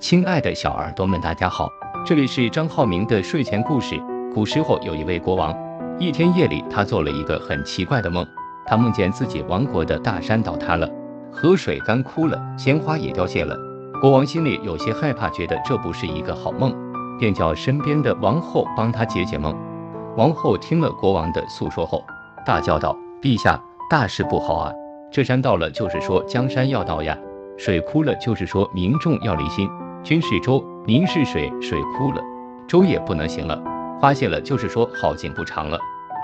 亲爱的小耳朵们，大家好，这里是张浩明的睡前故事。古时候有一位国王，一天夜里，他做了一个很奇怪的梦，他梦见自己王国的大山倒塌了，河水干枯了，鲜花也凋谢了。国王心里有些害怕，觉得这不是一个好梦，便叫身边的王后帮他解解梦。王后听了国王的诉说后，大叫道：“陛下，大事不好啊！这山倒了，就是说江山要倒呀；水枯了，就是说民众要离心。”君是舟，民是水，水枯了，舟也不能行了；花谢了，就是说好景不长了。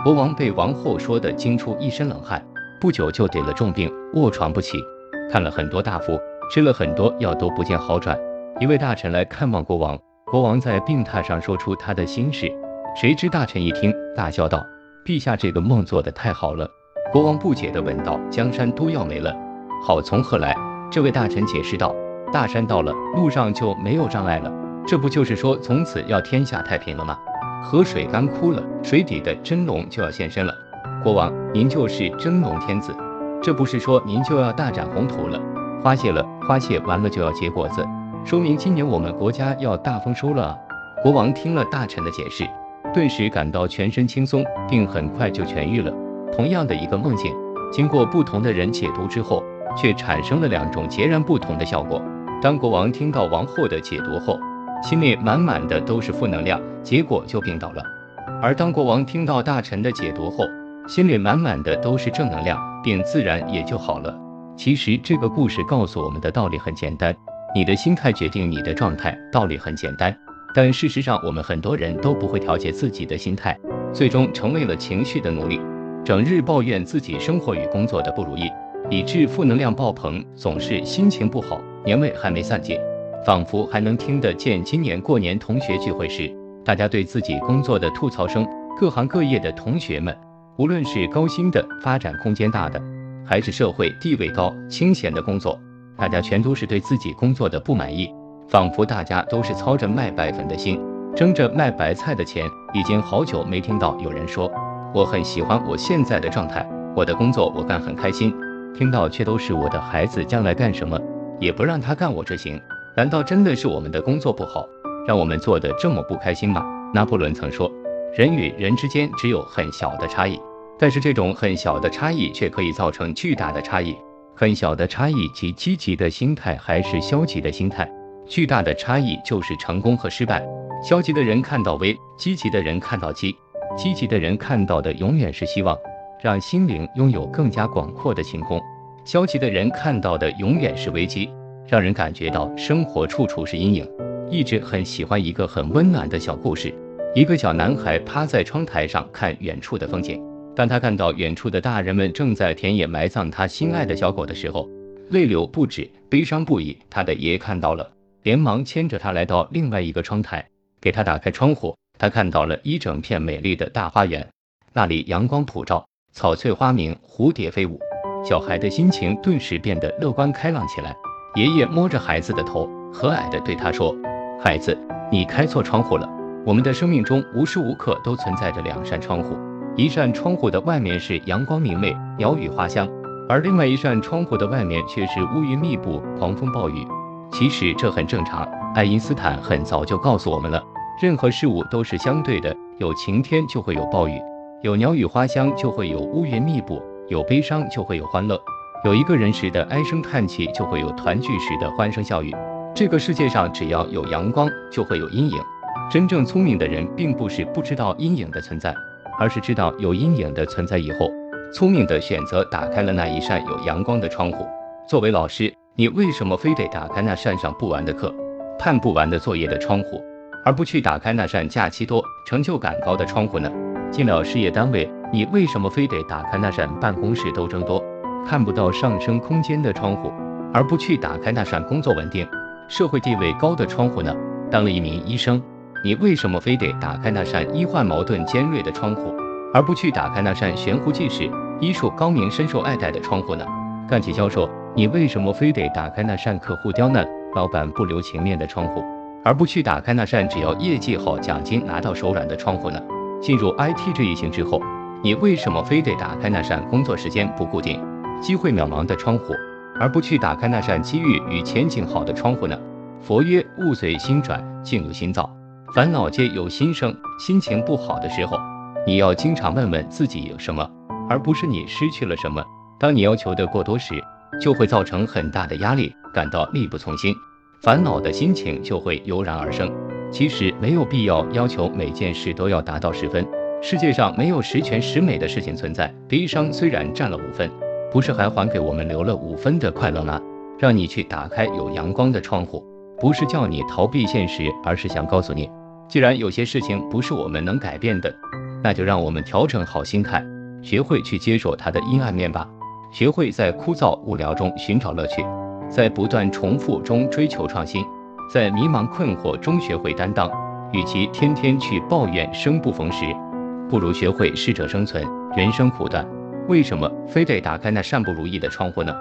国王被王后说的惊出一身冷汗，不久就得了重病，卧床不起。看了很多大夫，吃了很多药，都不见好转。一位大臣来看望国王，国王在病榻上说出他的心事。谁知大臣一听，大笑道：“陛下这个梦做得太好了。”国王不解地问道：“江山都要没了，好从何来？”这位大臣解释道。大山到了，路上就没有障碍了，这不就是说从此要天下太平了吗？河水干枯了，水底的真龙就要现身了。国王，您就是真龙天子，这不是说您就要大展宏图了？花谢了，花谢完了就要结果子，说明今年我们国家要大丰收了。啊国王听了大臣的解释，顿时感到全身轻松，并很快就痊愈了。同样的一个梦境，经过不同的人解读之后，却产生了两种截然不同的效果。当国王听到王后的解读后，心里满满的都是负能量，结果就病倒了；而当国王听到大臣的解读后，心里满满的都是正能量，病自然也就好了。其实这个故事告诉我们的道理很简单：你的心态决定你的状态。道理很简单，但事实上我们很多人都不会调节自己的心态，最终成为了情绪的奴隶，整日抱怨自己生活与工作的不如意，以致负能量爆棚，总是心情不好。年味还没散尽，仿佛还能听得见今年过年同学聚会时，大家对自己工作的吐槽声。各行各业的同学们，无论是高薪的、发展空间大的，还是社会地位高、清闲的工作，大家全都是对自己工作的不满意。仿佛大家都是操着卖白粉的心，争着卖白菜的钱。已经好久没听到有人说，我很喜欢我现在的状态，我的工作我干很开心。听到却都是我的孩子将来干什么。也不让他干我这行，难道真的是我们的工作不好，让我们做的这么不开心吗？拿破仑曾说，人与人之间只有很小的差异，但是这种很小的差异却可以造成巨大的差异。很小的差异即积极的心态还是消极的心态，巨大的差异就是成功和失败。消极的人看到危，积极的人看到机，积极的人看到的永远是希望，让心灵拥有更加广阔的晴空。消极的人看到的永远是危机，让人感觉到生活处处是阴影。一直很喜欢一个很温暖的小故事：一个小男孩趴在窗台上看远处的风景，当他看到远处的大人们正在田野埋葬他心爱的小狗的时候，泪流不止，悲伤不已。他的爷爷看到了，连忙牵着他来到另外一个窗台，给他打开窗户。他看到了一整片美丽的大花园，那里阳光普照，草翠花明，蝴蝶飞舞。小孩的心情顿时变得乐观开朗起来。爷爷摸着孩子的头，和蔼地对他说：“孩子，你开错窗户了。我们的生命中无时无刻都存在着两扇窗户，一扇窗户的外面是阳光明媚、鸟语花香，而另外一扇窗户的外面却是乌云密布、狂风暴雨。其实这很正常。爱因斯坦很早就告诉我们了，任何事物都是相对的，有晴天就会有暴雨，有鸟语花香就会有乌云密布。”有悲伤就会有欢乐，有一个人时的唉声叹气就会有团聚时的欢声笑语。这个世界上只要有阳光就会有阴影。真正聪明的人并不是不知道阴影的存在，而是知道有阴影的存在以后，聪明的选择打开了那一扇有阳光的窗户。作为老师，你为什么非得打开那扇上不完的课、判不完的作业的窗户，而不去打开那扇假期多、成就感高的窗户呢？进了事业单位。你为什么非得打开那扇办公室斗争多、看不到上升空间的窗户，而不去打开那扇工作稳定、社会地位高的窗户呢？当了一名医生，你为什么非得打开那扇医患矛盾尖锐的窗户，而不去打开那扇悬壶济世、医术高明、深受爱戴的窗户呢？干起销售，你为什么非得打开那扇客户刁难、老板不留情面的窗户，而不去打开那扇只要业绩好、奖金拿到手软的窗户呢？进入 IT 这一行之后。你为什么非得打开那扇工作时间不固定、机会渺茫的窗户，而不去打开那扇机遇与前景好的窗户呢？佛曰：物随心转，境由心造。烦恼皆由心生。心情不好的时候，你要经常问问自己有什么，而不是你失去了什么。当你要求的过多时，就会造成很大的压力，感到力不从心，烦恼的心情就会油然而生。其实没有必要要求每件事都要达到十分，世界上没有十全十美的事情存在。悲伤虽然占了五分，不是还还给我们留了五分的快乐吗？让你去打开有阳光的窗户，不是叫你逃避现实，而是想告诉你，既然有些事情不是我们能改变的，那就让我们调整好心态，学会去接受它的阴暗面吧。学会在枯燥无聊中寻找乐趣，在不断重复中追求创新，在迷茫困惑中学会担当。与其天天去抱怨生不逢时，不如学会适者生存。人生苦短，为什么非得打开那扇不如意的窗户呢？